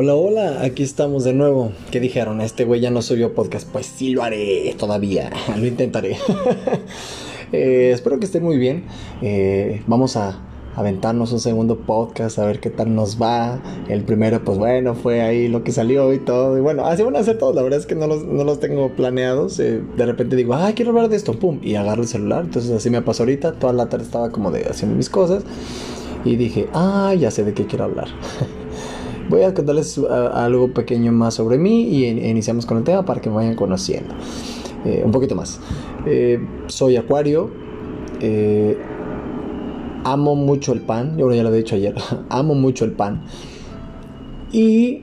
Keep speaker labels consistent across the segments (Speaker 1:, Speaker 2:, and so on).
Speaker 1: Hola, hola, aquí estamos de nuevo. ¿Qué dijeron? Este güey ya no subió podcast. Pues sí lo haré todavía. Lo intentaré. Eh, espero que estén muy bien. Eh, vamos a aventarnos un segundo podcast a ver qué tal nos va. El primero, pues bueno, fue ahí lo que salió y todo. Y bueno, así van a hacer todos. La verdad es que no los, no los tengo planeados. Eh, de repente digo, ay, quiero hablar de esto. Pum, y agarro el celular. Entonces así me pasó ahorita. Toda la tarde estaba como de haciendo mis cosas. Y dije, ah, ya sé de qué quiero hablar. Voy a contarles algo pequeño más sobre mí y iniciamos con el tema para que me vayan conociendo. Eh, un poquito más. Eh, soy Acuario. Eh, amo mucho el pan. Yo ya lo he dicho ayer. amo mucho el pan. Y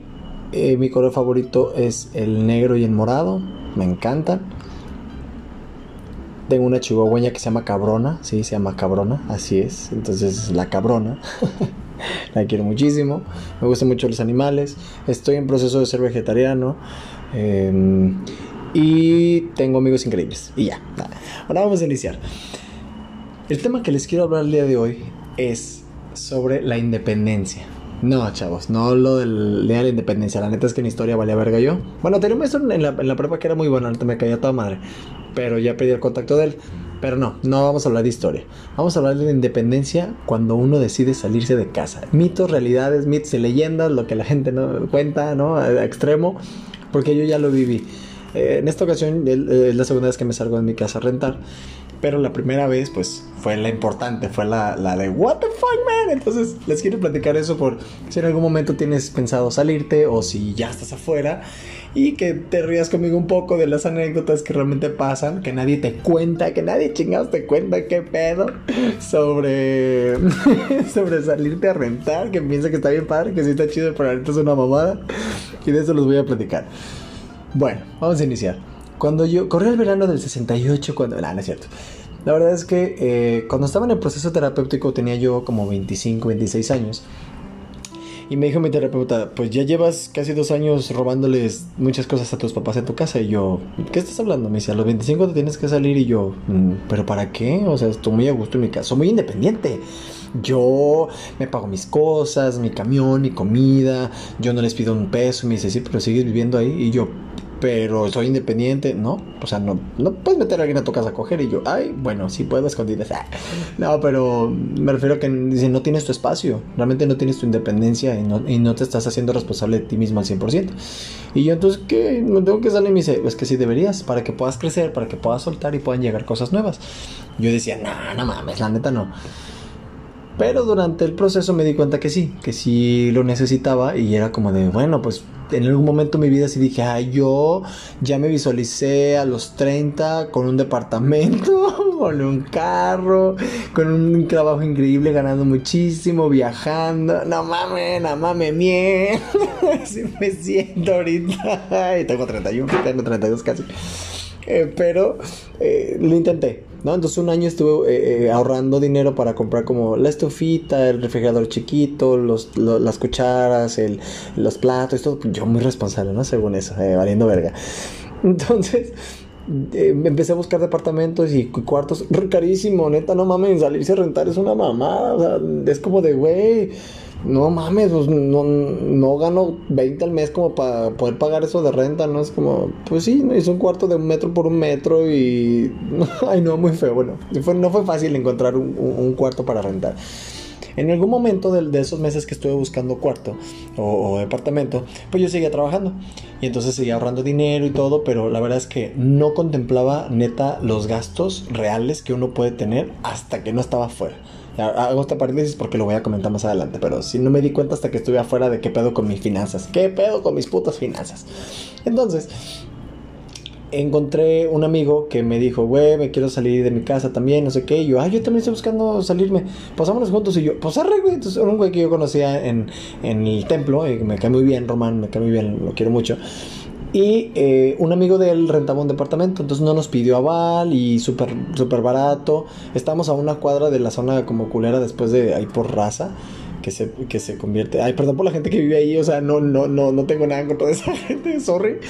Speaker 1: mi color favorito es el negro y el morado. Me encantan. Tengo una chihuahueña que se llama Cabrona. Sí, se llama Cabrona. Así es. Entonces, la Cabrona. la quiero muchísimo, me gustan mucho los animales, estoy en proceso de ser vegetariano em, y tengo amigos increíbles. Y ya, ahora vamos a iniciar. El tema que les quiero hablar el día de hoy es sobre la independencia. No, chavos, no lo del día de la independencia. La neta es que en historia valía verga yo. Bueno, tenía un maestro en la, en la prepa que era muy bueno, me caía toda madre. Pero ya perdí el contacto de él. Pero no, no vamos a hablar de historia. Vamos a hablar de la independencia cuando uno decide salirse de casa. Mitos, realidades, mitos y leyendas, lo que la gente no cuenta, ¿no? A, extremo, porque yo ya lo viví. Eh, en esta ocasión es la segunda vez que me salgo de mi casa a rentar. Pero la primera vez, pues, fue la importante, fue la, la, de What the fuck, man. Entonces, les quiero platicar eso por si en algún momento tienes pensado salirte o si ya estás afuera y que te rías conmigo un poco de las anécdotas que realmente pasan, que nadie te cuenta, que nadie chingados te cuenta qué pedo sobre, sobre salirte a rentar, que piensa que está bien padre, que sí está chido, pero ahorita es una mamada. Y de eso los voy a platicar. Bueno, vamos a iniciar. Cuando yo corrí el verano del 68, cuando... No, no es cierto. La verdad es que eh, cuando estaba en el proceso terapéutico tenía yo como 25, 26 años. Y me dijo mi terapeuta, pues ya llevas casi dos años robándoles muchas cosas a tus papás en tu casa. Y yo, ¿qué estás hablando? Me dice, a los 25 te tienes que salir. Y yo, mm, ¿pero para qué? O sea, estoy muy a gusto en mi casa. Soy muy independiente. Yo me pago mis cosas, mi camión, mi comida. Yo no les pido un peso. Y me dice, sí, pero sigues viviendo ahí. Y yo, pero soy independiente, ¿no? O sea, no, no puedes meter a alguien a tu casa a coger y yo, ay, bueno, sí puedo escondidas. No, pero me refiero a que no tienes tu espacio, realmente no tienes tu independencia y no, y no te estás haciendo responsable de ti mismo al 100%. Y yo entonces, ¿qué? Me tengo que salir y me dice, es que sí deberías, para que puedas crecer, para que puedas soltar y puedan llegar cosas nuevas. Yo decía, no, no mames, la neta no. Pero durante el proceso me di cuenta que sí, que sí lo necesitaba y era como de, bueno, pues en algún momento de mi vida sí dije, ay, yo ya me visualicé a los 30 con un departamento, con un carro, con un trabajo increíble, ganando muchísimo, viajando. No mames, no mames, mierda. Así me siento ahorita. Y tengo 31, tengo 32 casi. Eh, pero eh, lo intenté, ¿no? Entonces un año estuve eh, ahorrando dinero para comprar como la estufita, el refrigerador chiquito, los, las cucharas, el, los platos, todo. Yo muy responsable, ¿no? Según eso, valiendo verga. Entonces... empecé a buscar departamentos y cuartos carísimo, neta, no mames, salirse a rentar es una mamada, o sea, es como de, güey, no mames, pues no, no gano 20 al mes como para poder pagar eso de renta, ¿no? Es como, pues sí, es un cuarto de un metro por un metro y... Ay, no, muy feo. Bueno, no fue fácil encontrar un, cuarto para rentar. En algún momento de, esos meses que estuve buscando cuarto o, o, departamento, pues yo seguía trabajando y entonces seguía ahorrando dinero y todo, pero la verdad es que no contemplaba neta los gastos reales que uno puede tener hasta que no estaba fuera. Hago esta paréntesis porque lo voy a comentar más adelante, pero si no me di cuenta hasta que estuve afuera de qué pedo con mis finanzas. ¿Qué pedo con mis putas finanzas? Entonces, encontré un amigo que me dijo, güey, me quiero salir de mi casa también, no sé qué. Y yo, ay, yo también estoy buscando salirme. Pasámonos juntos. Y yo, pues arre, güey. Entonces, un güey que yo conocía en, en el templo. Y me cae muy bien, Román, me cae muy bien, lo quiero mucho. Y eh, un amigo de él rentaba un departamento, entonces no nos pidió aval y súper super barato. Estamos a una cuadra de la zona como culera después de ahí por raza. Que se, que se convierte. Ay, perdón por la gente que vive ahí. O sea, no, no, no, no tengo nada contra esa gente, sorry.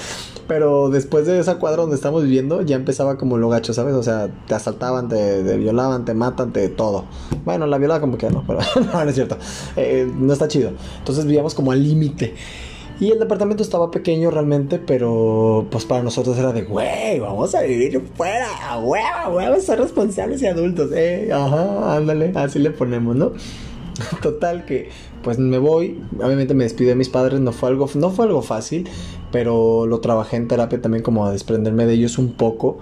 Speaker 1: Pero después de esa cuadra donde estamos viviendo, ya empezaba como lo gacho, ¿sabes? O sea, te asaltaban, te, violaban, te matan, te todo. Bueno, la violada como que no, pero no, no es cierto. Eh, no está chido. Entonces vivíamos como al límite. Y el departamento estaba pequeño realmente, pero pues para nosotros era de, güey, vamos a vivir fuera, güey, vamos a ser responsables y adultos, eh, ajá, ándale, así le ponemos, ¿no? Total que pues me voy, obviamente me despido de mis padres, no fue algo no fue algo fácil, pero lo trabajé en terapia también como a desprenderme de ellos un poco.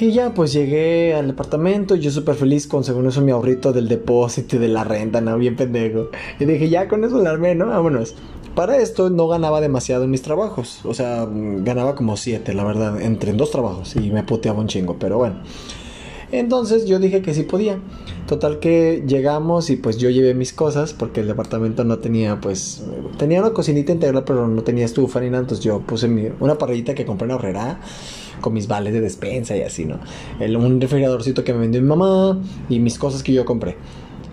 Speaker 1: Y ya pues llegué al departamento, yo súper feliz con según eso mi ahorrito del depósito y de la renta, no, bien pendejo. Y dije, ya con eso la armé, ¿no? Vámonos. Para esto no ganaba demasiado en mis trabajos, o sea, ganaba como siete, la verdad, entre dos trabajos y me puteaba un chingo, pero bueno. Entonces yo dije que sí podía. Total que llegamos y pues yo llevé mis cosas porque el departamento no tenía pues tenía una cocinita integral pero no tenía estufa ni nada, entonces yo puse una parrillita que compré en Horrera con mis vales de despensa y así, ¿no? El, un refrigeradorcito que me vendió mi mamá y mis cosas que yo compré.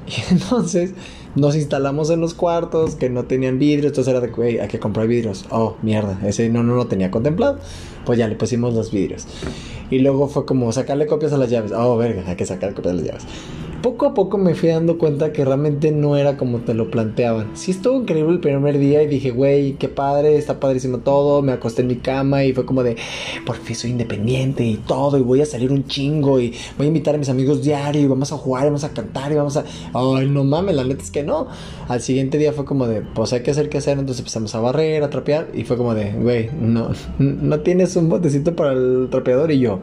Speaker 1: Y entonces nos instalamos en los cuartos que no tenían vidrios, entonces era de, güey, hay que comprar vidrios. Oh, mierda, ese no, no lo tenía contemplado. Pues ya le pusimos los vidrios. Y luego fue como sacarle copias a las llaves. Oh, verga, hay que sacar copias a las llaves poco a poco me fui dando cuenta que realmente no era como te lo planteaban. Sí estuvo increíble el primer día y dije, güey, qué padre, está padrísimo todo. Me acosté en mi cama y fue como de, por fin soy independiente y todo. Y voy a salir un chingo y voy a invitar a mis amigos diario y vamos a jugar y vamos a cantar y vamos a... Ay, no mames, la neta es que no. Al siguiente día fue como de, pues hay que hacer qué hacer. Entonces empezamos a barrer, a trapear y fue como de, güey, no, no tienes un botecito para el trapeador y yo,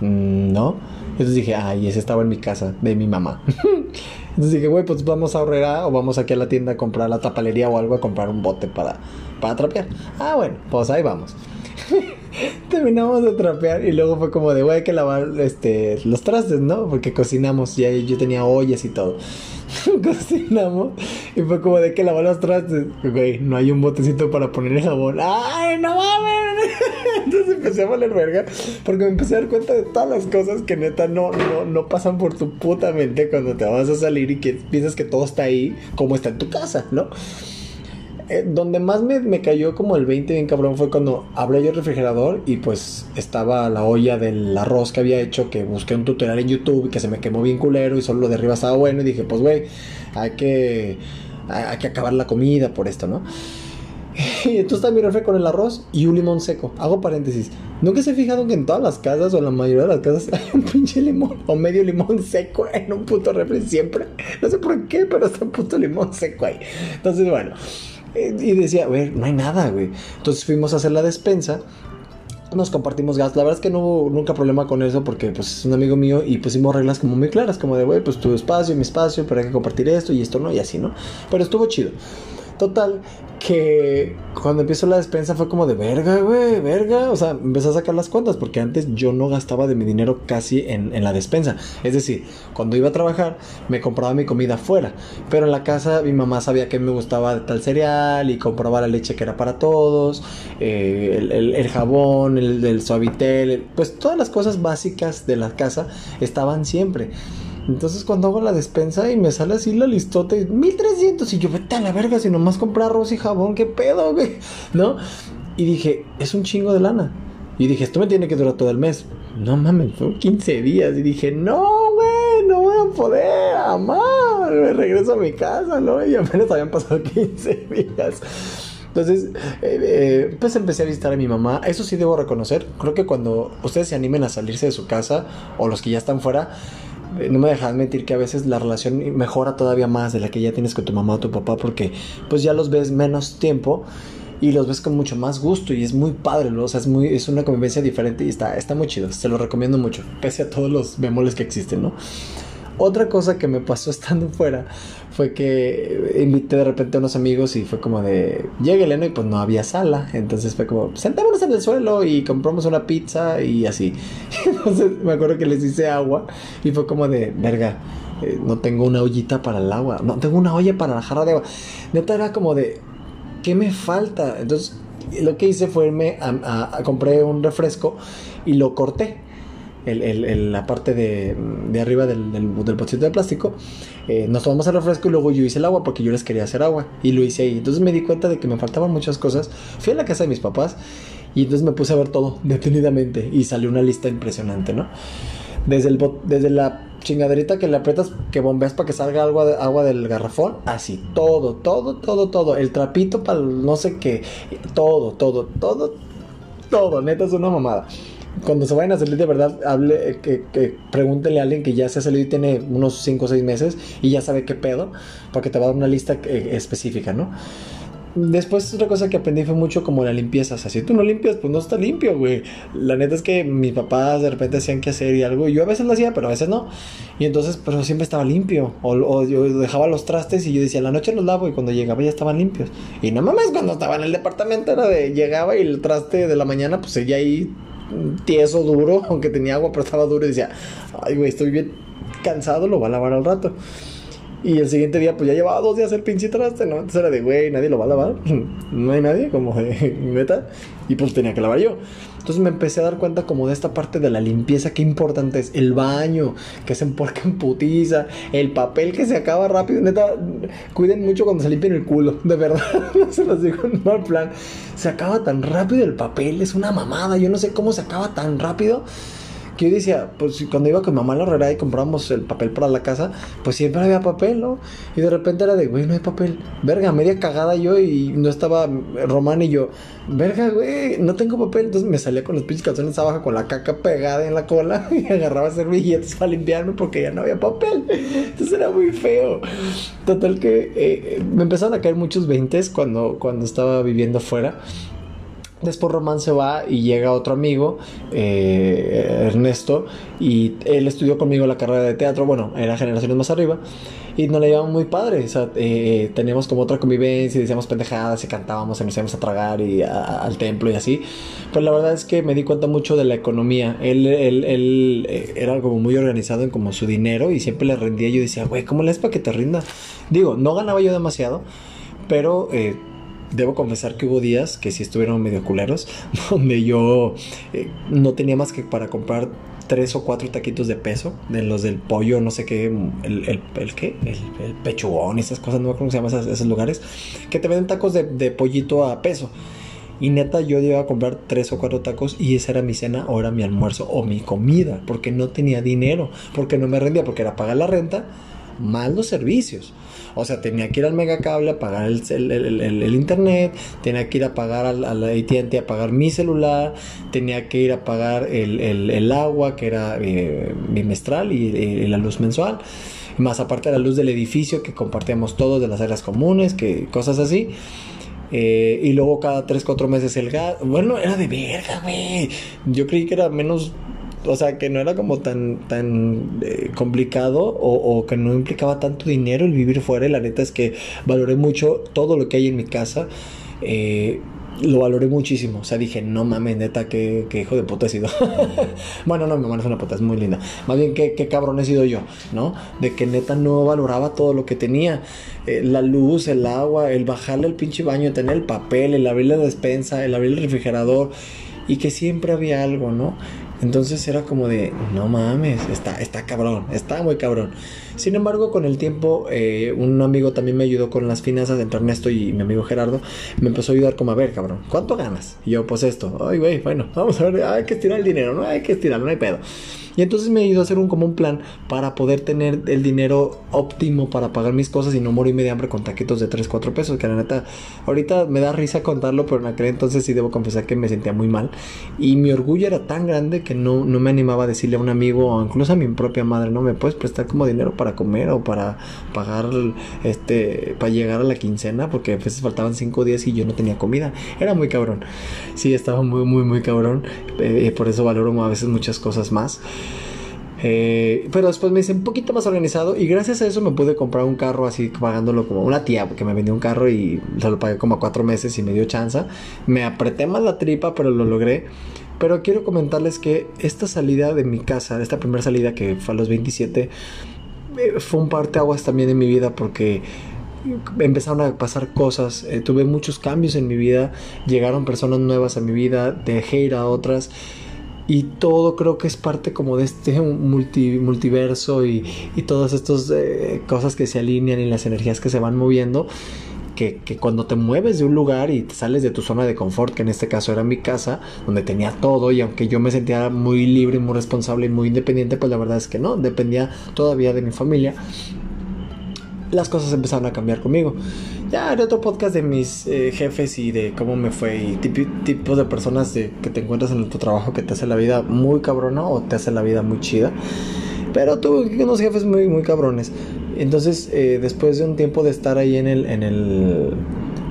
Speaker 1: mm, no. Entonces dije, ay, ese estaba en mi casa, de mi mamá. Entonces dije, güey, pues vamos a ahorrar o vamos aquí a la tienda a comprar la tapalería o algo a comprar un bote para, para trapear. Ah, bueno, pues ahí vamos. Terminamos de trapear y luego fue como de, güey, hay que lavar este, los trastes, ¿no? Porque cocinamos, ya yo tenía ollas y todo. cocinamos y fue como de que lavar los trastes. Güey, no hay un botecito para poner el jabón. ¡Ay, no mames! Entonces empecé a valer verga porque me empecé a dar cuenta de todas las cosas que neta no, no, no pasan por tu puta mente cuando te vas a salir y que piensas que todo está ahí como está en tu casa, ¿no? Eh, donde más me, cayó como el 20 bien cabrón fue cuando abrí yo el refrigerador y pues estaba la olla del arroz que había hecho, que busqué un tutorial en YouTube y que se me quemó bien culero y solo lo de arriba estaba bueno y dije, pues güey, hay que, hay que acabar la comida por esto, ¿no? Y entonces está mi refri con el arroz y un limón seco. Hago paréntesis. ¿Nunca se ha fijado que en todas las casas o en la mayoría de las casas hay un pinche limón o medio limón seco en un puto refri siempre? No sé por qué, pero está un puto limón seco ahí. Entonces, bueno. Y decía, güey, no hay nada, güey. Entonces fuimos a hacer la despensa nos compartimos gas. La verdad es que no hubo nunca problema con eso porque pues es un amigo mío y pusimos reglas como muy claras, como de, güey, pues tu espacio, mi espacio, pero hay que compartir esto y esto no y así, ¿no? Pero estuvo chido. Total, que cuando empezó la despensa fue como de verga, güey, verga. O sea, empecé a sacar las cuentas porque antes yo no gastaba de mi dinero casi en, la despensa. Es decir, cuando iba a trabajar me compraba mi comida fuera. Pero en la casa mi mamá sabía que me gustaba tal cereal y compraba la leche que era para todos, eh, el, el, jabón, el, el suavitel, pues todas las cosas básicas de la casa estaban siempre. Entonces cuando hago la despensa y me sale así la listota, 1300 y yo vete a la verga si nomás compré arroz y jabón, qué pedo, güey, ¿no? Y dije, es un chingo de lana. Y dije, esto me tiene que durar todo el mes. No mames, son 15 días. Y dije, no, güey, no voy a poder, amar. Me regreso a mi casa, ¿no? Y apenas habían pasado 15 días. Entonces, eh, eh, pues empecé a visitar a mi mamá. Eso sí debo reconocer. Creo que cuando ustedes se animen a salirse de su casa o los que ya están fuera, no me dejas mentir que a veces la relación mejora todavía más de la que ya tienes con tu mamá o tu papá porque pues ya los ves menos tiempo y los ves con mucho más gusto y es muy padre, ¿no? o sea, es, muy, es una convivencia diferente y está, está muy chido, se lo recomiendo mucho, pese a todos los bemoles que existen, ¿no? Otra cosa que me pasó estando fuera fue que invité de repente a unos amigos y fue como de, lleguele, y pues no había sala. Entonces fue como, sentémonos en el suelo y compramos una pizza y así. Entonces me acuerdo que les hice agua y fue como de, verga, eh, no tengo una ollita para el agua, no tengo una olla para la jarra de agua. Neta era como de, ¿qué me falta? Entonces lo que hice fue irme a, a compré un refresco y lo corté la parte de, arriba del, del, de plástico. Eh, nos tomamos el refresco y luego yo hice el agua porque yo les quería hacer agua y lo hice ahí. Entonces me di cuenta de que me faltaban muchas cosas. Fui a la casa de mis papás y entonces me puse a ver todo detenidamente y salió una lista impresionante, ¿no? Desde, la chingaderita que le aprietas, que bombeas para que salga agua del garrafón. Así, todo, todo, todo, todo. El trapito para no sé qué. Todo, todo, todo, todo. Neta es una mamada. Cuando se vayan a salir de verdad, hable, eh, que, que pregúntele a alguien que ya se ha salido y tiene unos 5 o 6 meses y ya sabe qué pedo, porque te va a dar una lista eh, específica, ¿no? Después otra cosa que aprendí fue mucho como la limpieza. O sea, si tú no limpias, pues no está limpio, güey. La neta es que mis papás de repente hacían que hacer y algo. Y yo a veces lo hacía, pero a veces no. Y entonces, pero siempre estaba limpio. O, yo dejaba los trastes y yo decía, la noche los lavo y cuando llegaba ya estaban limpios. Y no mames, cuando estaba en el departamento era de, llegaba y el traste de la mañana, pues seguía ahí tieso, duro, aunque tenía agua, pero estaba duro y decía, ay, güey, estoy bien cansado, lo va a lavar al rato. Y el siguiente día, pues ya llevaba dos días el pinche traste, ¿no? Entonces era de, güey, nadie lo va a lavar. no hay nadie, como de meta. Y pues tenía que lavar yo. Entonces me empecé a dar cuenta como de esta parte de la limpieza, qué importante es. El baño, que se emporca en putiza. El papel que se acaba rápido. Neta, cuiden mucho cuando se limpien el culo. De verdad, no se los digo en mal plan. Se acaba tan rápido el papel, es una mamada. Yo no sé cómo se acaba tan rápido que yo decía, pues cuando iba con mamá a la herrera y compramos el papel para la casa, pues siempre había papel, ¿no? Y de repente era de, güey, no hay papel. Verga, media cagada yo y no estaba Román y yo, verga, güey, no tengo papel. Entonces me salía con los pinches calzones abajo con la caca pegada en la cola y agarraba servilletas para limpiarme porque ya no había papel. Entonces era muy feo. Total que eh, me empezaron a caer muchos veintes cuando, cuando estaba viviendo afuera. Después Román se va y llega otro amigo, eh, Ernesto, y él estudió conmigo la carrera de teatro, bueno, era generaciones más arriba, y nos la llevamos muy padre, o eh, teníamos como otra convivencia, decíamos pendejadas y cantábamos, y nos íbamos a tragar y al templo y así, pero la verdad es que me di cuenta mucho de la economía, él, él, él eh, era como muy organizado en como su dinero y siempre le rendía, yo decía, güey, ¿cómo le es para que te rinda? Digo, no ganaba yo demasiado, pero debo confesar que hubo días que sí estuvieron medio culeros, donde yo eh, no tenía más que para comprar tres o cuatro taquitos de peso, de los del pollo, no sé qué, el, el, qué, el, pechugón, esas cosas, no sé cómo se llaman esos, lugares, que te venden tacos de, de, pollito a peso. Y neta, yo iba a comprar tres o cuatro tacos y esa era mi cena o era mi almuerzo o mi comida, porque no tenía dinero, porque no me rendía, porque era pagar la renta, más los servicios. O sea, tenía que ir al megacable a pagar el, internet, tenía que ir a pagar al, al ATT a pagar mi celular, tenía que ir a pagar el, agua, que era eh, bimestral, y, la luz mensual. Más aparte la luz del edificio que compartíamos todos, de las áreas comunes, que cosas así. Eh, y luego cada 3, 4 meses el gas. Bueno, era de verga, güey. Yo creí que era menos o sea, que no era como tan, tan eh, complicado o, que no implicaba tanto dinero el vivir fuera. Y la neta es que valoré mucho todo lo que hay en mi casa. Eh, lo valoré muchísimo. O sea, dije, no mames, neta, qué, hijo de puta he sido. bueno, no, mi mamá es una puta, es muy linda. Más bien, qué, qué cabrón he sido yo, ¿no? De que neta no valoraba todo lo que tenía. Eh, la luz, el agua, el bajarle al pinche baño, tener el papel, el abrir la despensa, el abrir el refrigerador. Y que siempre había algo, ¿no? Entonces era como de, no mames, está, está cabrón, está muy cabrón. Sin embargo, con el tiempo, eh, un amigo también me ayudó con las finanzas entre Ernesto y mi amigo Gerardo. Me empezó a ayudar como, a ver, cabrón, ¿cuánto ganas? Y yo, pues esto, ay, güey, bueno, vamos a ver, hay que estirar el dinero, ¿no? Hay que estirarlo, no hay pedo. Y entonces me ayudó a hacer un como un plan para poder tener el dinero óptimo para pagar mis cosas y no morirme de hambre con taquitos de 3, 4 pesos. Que la neta, ahorita me da risa contarlo, pero en aquel entonces sí debo confesar que me sentía muy mal. Y mi orgullo era tan grande que no, no me animaba a decirle a un amigo o incluso a mi propia madre, no me puedes prestar como dinero para comer o para pagar, este, para llegar a la quincena, porque a veces faltaban 5 días y yo no tenía comida. Era muy cabrón. Sí, estaba muy, muy, muy cabrón. Eh, por eso valoro a veces muchas cosas más. Eh, pero después me hice un poquito más organizado y gracias a eso me pude comprar un carro así pagándolo como una tía porque me vendió un carro y se lo pagué como a cuatro meses y me dio chance. Me apreté más la tripa pero lo logré. Pero quiero comentarles que esta salida de mi casa, esta primera salida que fue a los 27, eh, fue un parteaguas también en mi vida porque empezaron a pasar cosas, eh, tuve muchos cambios en mi vida, llegaron personas nuevas a mi vida, dejé ir a otras. Y todo creo que es parte como de este multiverso y, todas estas eh, cosas que se alinean y las energías que se van moviendo que, cuando te mueves de un lugar y te sales de tu zona de confort, que en este caso era mi casa, donde tenía todo y aunque yo me sentía muy libre, muy responsable y muy independiente, pues la verdad es que no, dependía todavía de mi familia. Las cosas empezaron a cambiar conmigo. Ya haré otro podcast de mis eh, jefes y de cómo me fue y tipo, tipo de personas de, que te encuentras en tu trabajo que te hace la vida muy cabrona o te hace la vida muy chida. Pero tuve unos jefes muy, muy cabrones. Entonces, eh, después de un tiempo de estar ahí en el, en el,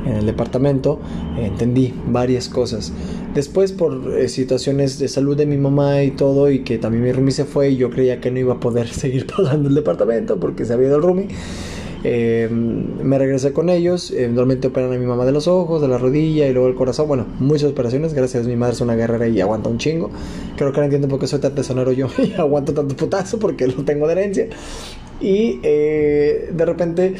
Speaker 1: en el departamento, entendí varias cosas. Después, por eh, situaciones de salud de mi mamá y todo, y que también mi roomie se fue, y yo creía que no iba a poder seguir pagando el departamento porque se había ido el roomie. Eh, me regresé con ellos. Eventualmente operan a mi mamá de los ojos, de la rodilla y luego el corazón. Bueno, muchas operaciones. Gracias a mi madre es una guerrera y aguanta un chingo. Creo que ahora entiendo por qué soy tan tesonero yo y aguanto tanto putazo porque lo tengo de herencia. Y eh, de repente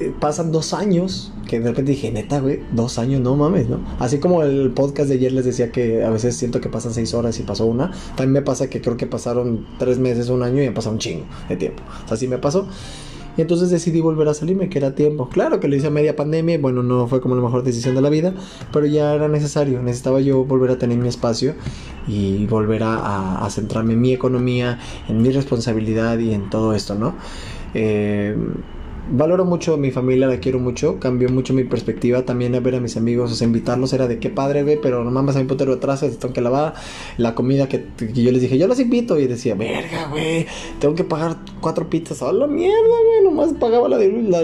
Speaker 1: eh, pasan dos años que de repente dije, neta, güey, dos años, no mames, ¿no? Así como el podcast de ayer les decía que a veces siento que pasan seis horas y pasó una, también me pasa que creo que pasaron tres meses, un año y han pasado un chingo de tiempo. Así me pasó. Y entonces decidí volver a salirme, que era tiempo. Claro que lo hice a media pandemia, bueno, no fue como la mejor decisión de la vida, pero ya era necesario. Necesitaba yo volver a tener mi espacio y volver a, a centrarme en mi economía, en mi responsabilidad y en todo esto, ¿no? Eh, valoro mucho mi familia, la quiero mucho, cambió mucho mi perspectiva también a ver a mis amigos, o sea, invitarlos era de qué padre, ve, pero no mames a mi putero atrás, tengo que lavar la comida que, yo les dije, yo los invito y decía, verga, güey, tengo que pagar cuatro pizzas, a la mierda, güey, nomás pagaba la de la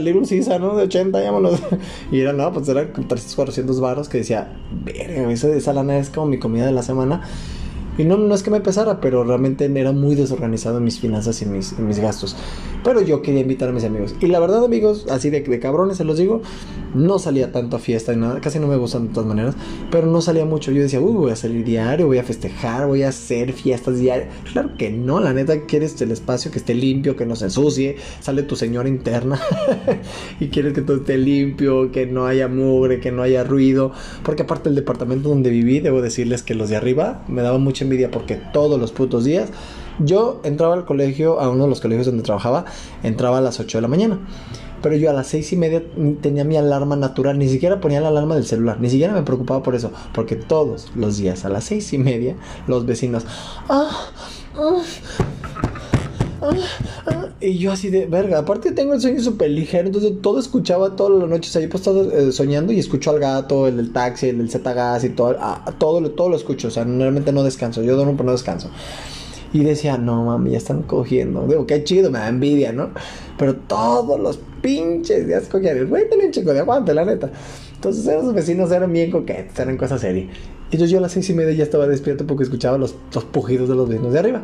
Speaker 1: ¿no? De 80, llámonos. y era, no, pues eran 300, 400 baros que decía, verga, esa, esa lana es como mi comida de la semana. Y no, no es que me pesara, pero realmente era muy desorganizado en mis finanzas y mis, en mis gastos. Pero yo quería invitar a mis amigos. Y la verdad, amigos, así de, de cabrones se los digo, no salía tanto a fiesta y nada. Casi no me gustan de todas maneras. Pero no salía mucho. Yo decía, uy, voy a salir diario, voy a festejar, voy a hacer fiestas diarias. Claro que no, la neta, quieres el espacio que esté limpio, que no se ensucie. Sale tu señora interna y quieres que todo esté limpio, que no haya mugre, que no haya ruido. Porque aparte del departamento donde viví, debo decirles que los de arriba me daban envidia porque todos los putos días yo entraba al colegio, a uno de los colegios donde trabajaba, entraba a las 8 de la mañana. Pero yo a las seis y media tenía mi alarma natural, ni siquiera ponía la alarma del celular, ni siquiera me preocupaba por eso, porque todos los días a las seis y media los vecinos, ah, ah, ah, y yo así de verga, aparte tengo el sueño súper ligero, entonces todo escuchaba todas las noches, o sea, yo pues eh, soñando y escucho al gato, el del taxi, el del Z-Gas y todo, todo, todo lo escucho, o sea, normalmente no descanso, yo duermo pero no descanso. Y decía, no mami, ya están cogiendo. Digo, qué chido, me da envidia, ¿no? Pero todos los pinches días cogían. El güey tenía un chico de aguante, la neta. Entonces esos vecinos eran bien coquetos, eran cosas serias. Entonces yo a las seis y media ya estaba despierto porque escuchaba los, los pujidos de los vecinos de arriba.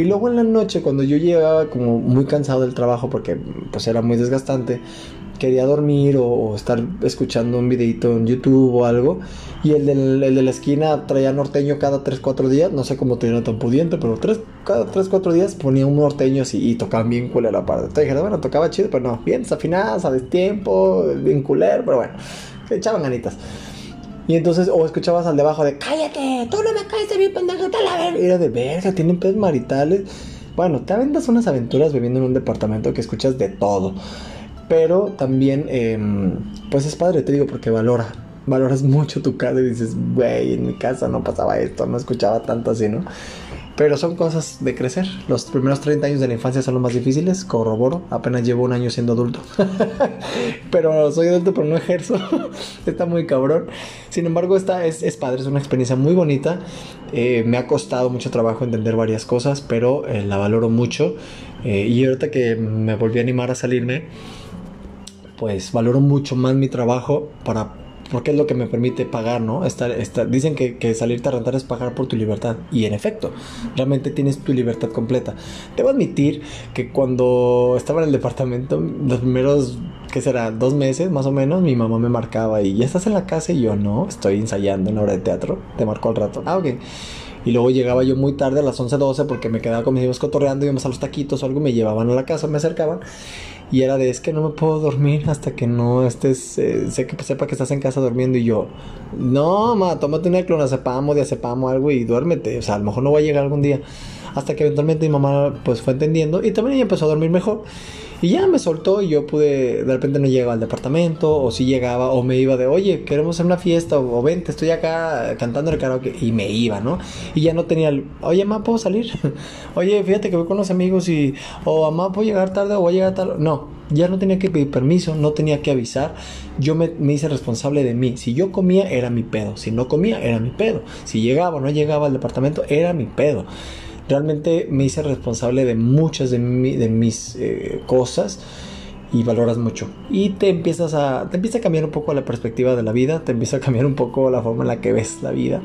Speaker 1: Y luego en la noche, cuando yo llegaba como muy cansado del trabajo porque pues era muy desgastante, quería dormir o, estar escuchando un videito en YouTube o algo. Y el, del, el de la esquina traía norteño cada 3-4 días. No sé cómo tenía tan pudiente, pero tres, cada 3-4 días ponía un norteño así y tocaban bien culero la parte. Entonces dije, bueno, tocaba chido, pero no, bien desafinada, sabes tiempo, bien culero, pero bueno, echaban ganitas. Y entonces, o escuchabas al debajo de, cállate, tú no me caes mi pendejo, te la verga. Era de verga, tienen pedos maritales. Bueno, te aventas unas aventuras viviendo en un departamento que escuchas de todo. Pero también, em, pues es padre, te digo, porque valora. Valoras mucho tu casa y dices, güey, en mi casa no pasaba esto, no escuchaba tanto así, ¿no? Pero son cosas de crecer. Los primeros 30 años de la infancia son los más difíciles, corroboro. Apenas llevo un año siendo adulto. pero soy adulto, pero no ejerzo. está muy cabrón. Sin embargo, esta es, es padre, es una experiencia muy bonita. Eh, me ha costado mucho trabajo entender varias cosas, pero eh, la valoro mucho. Eh, y ahorita que me volví a animar a salirme, pues valoro mucho más mi trabajo para porque es lo que me permite pagar, ¿no? Estar, estar, dicen que, que, salirte a rentar es pagar por tu libertad. Y en efecto, realmente tienes tu libertad completa. Debo admitir que cuando estaba en el departamento, los primeros, ¿qué será? Dos meses más o menos, mi mamá me marcaba y ya estás en la casa y yo no, estoy ensayando en la hora de teatro. Te marcó al rato. Ah, ok. Y luego llegaba yo muy tarde a las 11, 12 porque me quedaba con mis hijos cotorreando, íbamos a los taquitos o algo, me llevaban a la casa, me acercaban y era de, es que no me puedo dormir hasta que no estés, eh, sé que sepa que estás en casa durmiendo. Y yo, no, ma, tómate una clonazepam o diazepam o algo y duérmete. O sea, a lo mejor no va a llegar algún día. Hasta que eventualmente mi mamá pues fue entendiendo y también ella empezó a dormir mejor. Y ya me soltó y yo pude, de repente no llegaba al departamento, o si llegaba, o me iba de, oye, queremos hacer una fiesta, o, vente, estoy acá cantando el karaoke, y me iba, ¿no? Y ya no tenía oye, mamá, ¿puedo salir? oye, fíjate que voy con los amigos y, o mamá, ¿puedo llegar tarde o voy a llegar tarde? No, ya no tenía que pedir permiso, no tenía que avisar, yo me, me, hice responsable de mí. Si yo comía, era mi pedo, si no comía, era mi pedo, si llegaba o no llegaba al departamento, era mi pedo realmente me hice responsable de muchas de, mis eh, cosas y valoras mucho. Y te empiezas a, te empieza a cambiar un poco la perspectiva de la vida, te empieza a cambiar un poco la forma en la que ves la vida.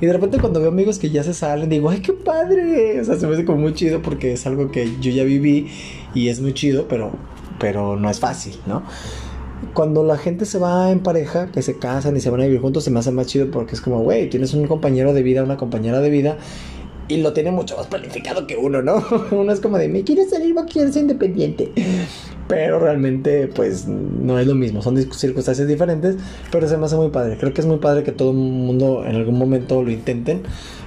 Speaker 1: Y de repente cuando veo amigos que ya se salen, digo, ay, qué padre. O sea, se me hace como muy chido porque es algo que yo ya viví y es muy chido, pero, pero no es fácil, ¿no? Cuando la gente se va en pareja, que se casan y se van a vivir juntos, se me hace más chido porque es como, güey, tienes un compañero de vida, una compañera de vida y lo tiene mucho más planificado que uno, ¿no? uno es como de, me quiero salir, quiero ser independiente. Pero realmente, pues, no es lo mismo. Son circunstancias diferentes, pero se me hace muy padre. Creo que es muy padre que todo el mundo en algún momento lo intenten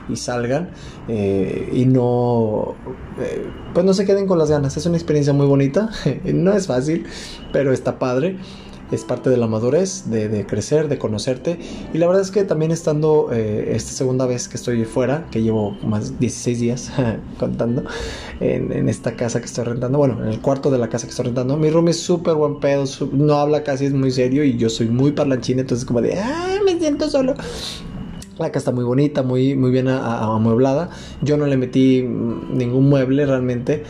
Speaker 1: y salgan eh, y no eh, pues no se queden con las ganas es una experiencia muy bonita no es fácil pero está padre es parte de la madurez, de, crecer, de conocerte. Y la verdad es que también estando eh, esta segunda vez que estoy fuera, que llevo más 16 días contando, en, esta casa que estoy rentando, bueno, en el cuarto de la casa que estoy rentando, mi room es súper buen pedo, no habla casi, es muy serio y yo soy muy parlanchín, entonces como de, ah, me siento solo. La casa está muy bonita, muy, muy bien amueblada. Yo no le metí ningún mueble realmente.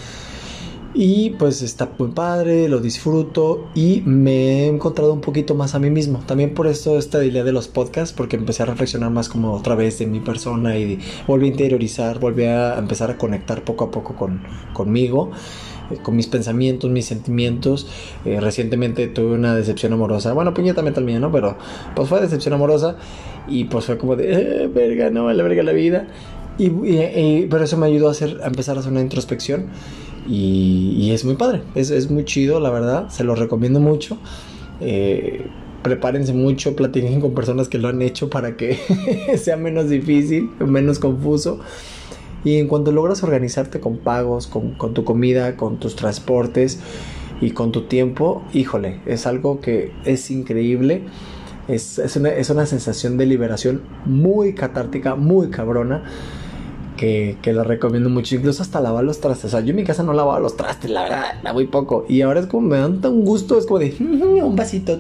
Speaker 1: Y pues está muy padre, lo disfruto y me he encontrado un poquito más a mí mismo. También por esto esta idea de los podcasts, porque empecé a reflexionar más como otra vez de mi persona y volví a interiorizar, volví a empezar a conectar poco a poco con, conmigo eh, con mis pensamientos, mis sentimientos. Eh, recientemente tuve una decepción amorosa. Bueno, puñetamente al mío, ¿no? Pero pues fue decepción amorosa y pues fue como de, eh, verga, no, la verga la vida. Y, y, pero eso me ayudó a, hacer, a empezar a hacer una introspección y, es muy padre, es, es, muy chido, la verdad, se lo recomiendo mucho. Eh, prepárense mucho, platiquen con personas que lo han hecho para que sea menos difícil, menos confuso. Y en cuanto logras organizarte con pagos, con, con, tu comida, con tus transportes y con tu tiempo, híjole, es algo que es increíble. Es, es, es una sensación de liberación muy catártica, muy cabrona que, que la recomiendo mucho. Incluso hasta lavar los trastes. O sea, yo en mi casa no lavaba los trastes, la verdad, la muy poco. Y ahora es como me dan tan gusto, es como de un vasito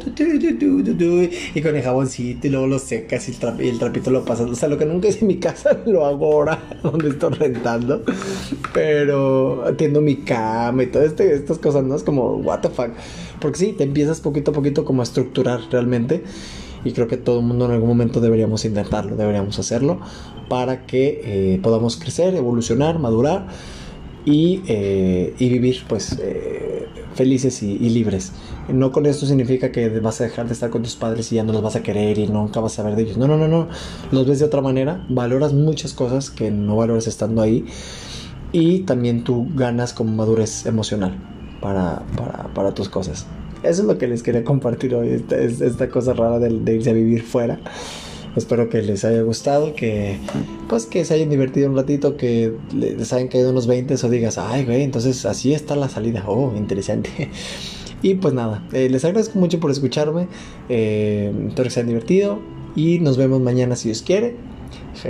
Speaker 1: y con el jaboncito y luego lo secas y el, y el trapito lo pasas. O sea, lo que nunca hice en mi casa lo hago ahora, donde estoy rentando. Pero atiendo mi cama y todas este, estas cosas, ¿no? Es como, what the fuck. Porque sí, te empiezas poquito a poquito como a estructurar realmente y creo que todo el mundo en algún momento deberíamos intentarlo, deberíamos hacerlo para que eh, podamos crecer, evolucionar, madurar y, eh, y vivir pues eh, felices y, libres. No con esto significa que vas a dejar de estar con tus padres y ya no los vas a querer y nunca vas a ver de ellos. No, no, no, no. Los ves de otra manera, valoras muchas cosas que no valoras estando ahí y también tú ganas como madurez emocional para, para, para tus cosas. Eso es lo que les quería compartir hoy, esta, cosa rara de, irse a vivir fuera. Espero que les haya gustado, que pues que se hayan divertido un ratito, que les hayan caído unos 20 o digas, ay güey, entonces así está la salida, oh, interesante. Y pues nada, eh, les agradezco mucho por escucharme, eh, espero que se hayan divertido y nos vemos mañana si Dios quiere.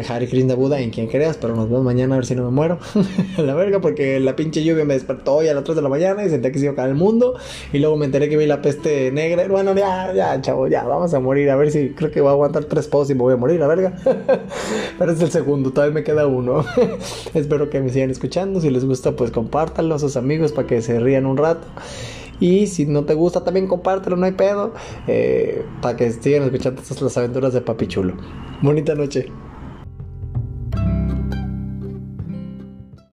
Speaker 1: Harry Krishna Buda en quien creas, pero nos vemos mañana a ver si no me muero. la verga, porque la pinche lluvia me despertó hoy a las 3 de la mañana y senté que se iba a el mundo. Y luego me enteré que vi la peste negra. Bueno, ya, ya, chavo, ya, vamos a morir. A ver si creo que voy a aguantar tres pozos y me voy a morir, la verga. pero es el segundo, todavía me queda uno. Espero que me sigan escuchando. Si les gusta, pues compártanlo a sus amigos para que se rían un rato. Y si no te gusta, también compártelo, no hay pedo. Eh, para que sigan escuchando estas las aventuras de Papi Chulo. Bonita noche.